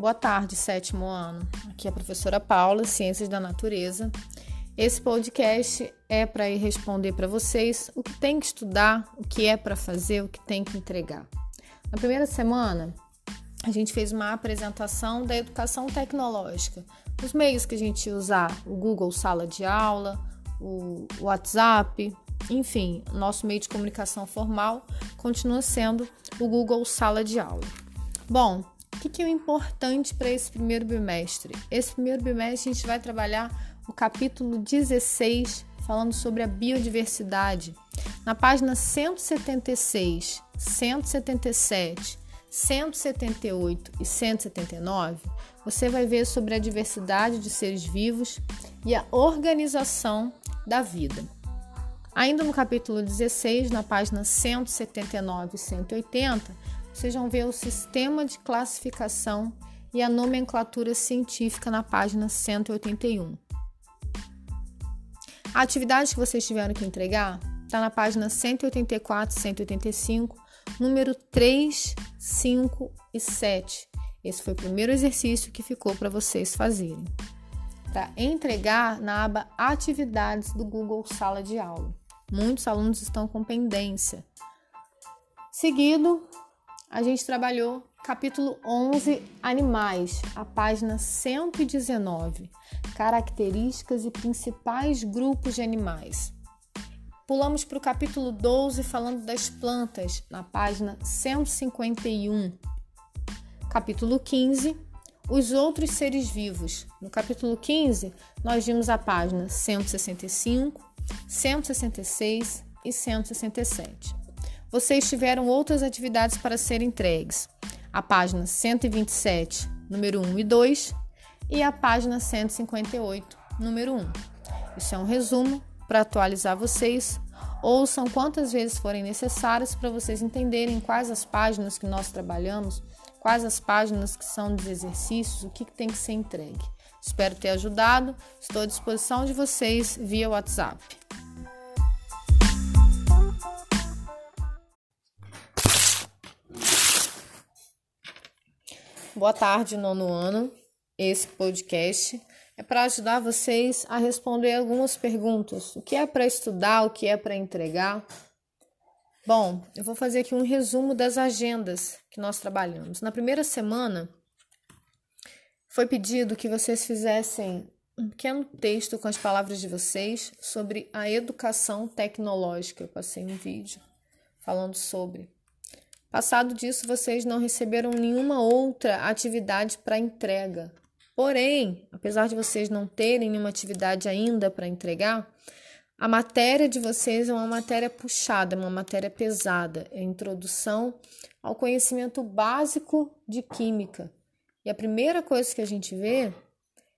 Boa tarde, sétimo ano. Aqui é a professora Paula, Ciências da Natureza. Esse podcast é para ir responder para vocês o que tem que estudar, o que é para fazer, o que tem que entregar. Na primeira semana, a gente fez uma apresentação da educação tecnológica, os meios que a gente usa, o Google Sala de Aula, o WhatsApp, enfim, nosso meio de comunicação formal continua sendo o Google Sala de Aula. Bom, o que é importante para esse primeiro bimestre? Esse primeiro bimestre a gente vai trabalhar o capítulo 16, falando sobre a biodiversidade. Na página 176, 177, 178 e 179, você vai ver sobre a diversidade de seres vivos e a organização da vida. Ainda no capítulo 16, na página 179 e 180, vocês vão ver o sistema de classificação e a nomenclatura científica na página 181. A atividade que vocês tiveram que entregar está na página 184 e 185, número 3, 5 e 7. Esse foi o primeiro exercício que ficou para vocês fazerem. Para entregar na aba Atividades do Google Sala de Aula. Muitos alunos estão com pendência. Seguido, a gente trabalhou capítulo 11, Animais, a página 119, Características e principais grupos de animais. Pulamos para o capítulo 12, falando das plantas, na página 151. Capítulo 15, os outros seres vivos. No capítulo 15, nós vimos a página 165, 166 e 167 vocês tiveram outras atividades para serem entregues. A página 127, número 1 e 2, e a página 158, número 1. Isso é um resumo para atualizar vocês. Ouçam quantas vezes forem necessárias para vocês entenderem quais as páginas que nós trabalhamos, quais as páginas que são dos exercícios, o que, que tem que ser entregue. Espero ter ajudado. Estou à disposição de vocês via WhatsApp. Boa tarde, nono ano. Esse podcast é para ajudar vocês a responder algumas perguntas. O que é para estudar, o que é para entregar? Bom, eu vou fazer aqui um resumo das agendas que nós trabalhamos. Na primeira semana, foi pedido que vocês fizessem um pequeno texto com as palavras de vocês sobre a educação tecnológica. Eu passei um vídeo falando sobre. Passado disso, vocês não receberam nenhuma outra atividade para entrega. Porém, apesar de vocês não terem nenhuma atividade ainda para entregar, a matéria de vocês é uma matéria puxada, é uma matéria pesada, é a introdução ao conhecimento básico de química. E a primeira coisa que a gente vê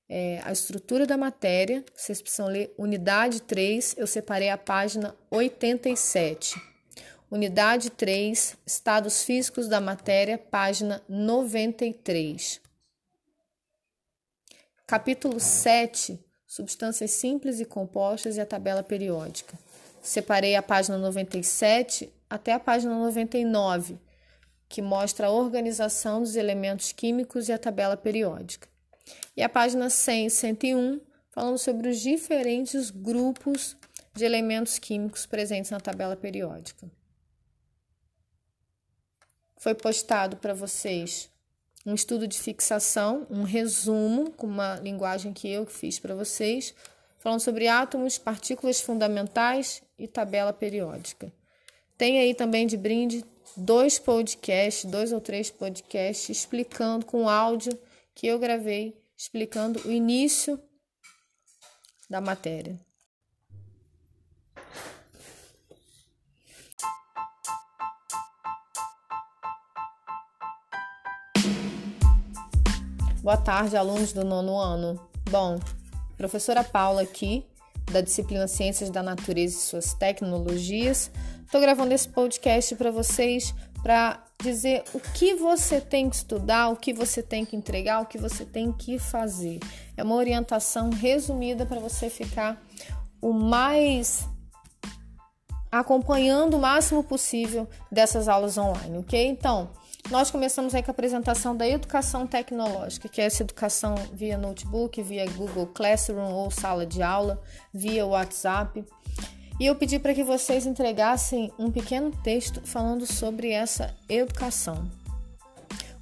é a estrutura da matéria. Vocês precisam ler unidade 3, eu separei a página 87. Unidade 3, Estados Físicos da Matéria, página 93. Capítulo 7, Substâncias simples e compostas e a tabela periódica. Separei a página 97 até a página 99, que mostra a organização dos elementos químicos e a tabela periódica. E a página 100 e 101, falando sobre os diferentes grupos de elementos químicos presentes na tabela periódica foi postado para vocês um estudo de fixação, um resumo com uma linguagem que eu fiz para vocês, falando sobre átomos, partículas fundamentais e tabela periódica. Tem aí também de brinde dois podcasts, dois ou três podcasts explicando com áudio que eu gravei, explicando o início da matéria. Boa tarde, alunos do nono ano. Bom, professora Paula aqui, da disciplina Ciências da Natureza e suas Tecnologias. Estou gravando esse podcast para vocês para dizer o que você tem que estudar, o que você tem que entregar, o que você tem que fazer. É uma orientação resumida para você ficar o mais acompanhando o máximo possível dessas aulas online, ok? Então, Nós começamos aí com a apresentação da educação tecnológica, que é essa educação via notebook, via Google Classroom ou sala de aula, via WhatsApp. E eu pedi para que vocês entregassem um pequeno texto falando sobre essa educação.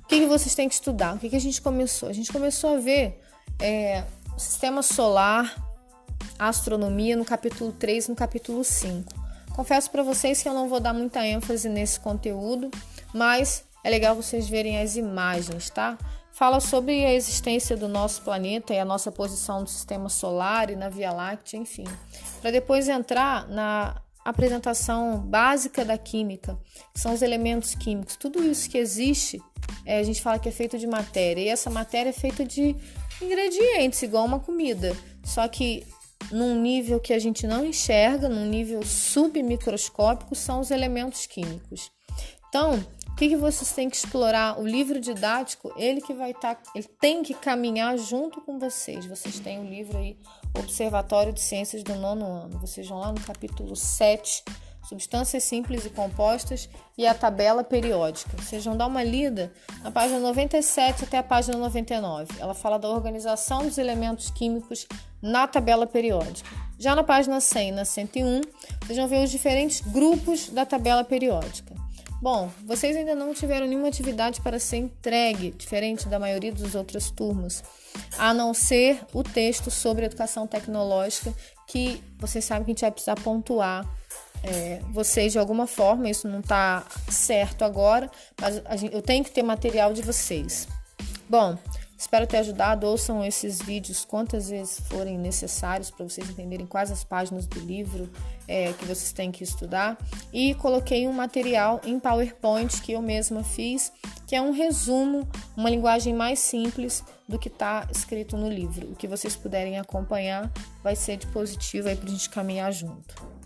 O que, que vocês têm que estudar? O que, que a gente começou? A gente começou a ver é, o sistema solar, astronomia no capítulo 3 e no capítulo 5. Confesso para vocês que eu não vou dar muita ênfase nesse conteúdo, mas é legal vocês verem as imagens, tá? Fala sobre a existência do nosso planeta e a nossa posição no sistema solar e na Via Láctea, enfim. Para depois entrar na apresentação básica da química, que são os elementos químicos. Tudo isso que existe, é, a gente fala que é feito de matéria, e essa matéria é feita de ingredientes, igual uma comida. Só que num nível que a gente não enxerga, num nível submicroscópico, são os elementos químicos. Então, que, que vocês têm que explorar? O livro didático, ele que vai estar, tá, ele tem que caminhar junto com vocês. Vocês têm o um livro aí, Observatório de Ciências do nono ano. Vocês vão lá no capítulo 7, substâncias simples e compostas e a tabela periódica. Vocês vão dar uma lida na página 97 até a página 99. Ela fala da organização dos elementos químicos na tabela periódica. Já na página 100 na 101, vocês vão ver os diferentes grupos da tabela periódica. Bom, vocês ainda não tiveram nenhuma atividade para ser entregue, diferente da maioria das outras turmas, a não ser o texto sobre educação tecnológica, que vocês sabem que a gente vai precisar pontuar é, vocês de alguma forma. Isso não está certo agora, mas gente, eu tenho que ter material de vocês. Bom, Espero ter ajudado. Ouçam esses vídeos quantas vezes forem necessários para vocês entenderem quais as páginas do livro é, que vocês têm que estudar. E coloquei um material em PowerPoint que eu mesma fiz, que é um resumo, uma linguagem mais simples do que está escrito no livro. O que vocês puderem acompanhar vai ser de positivo aí para a gente caminhar junto.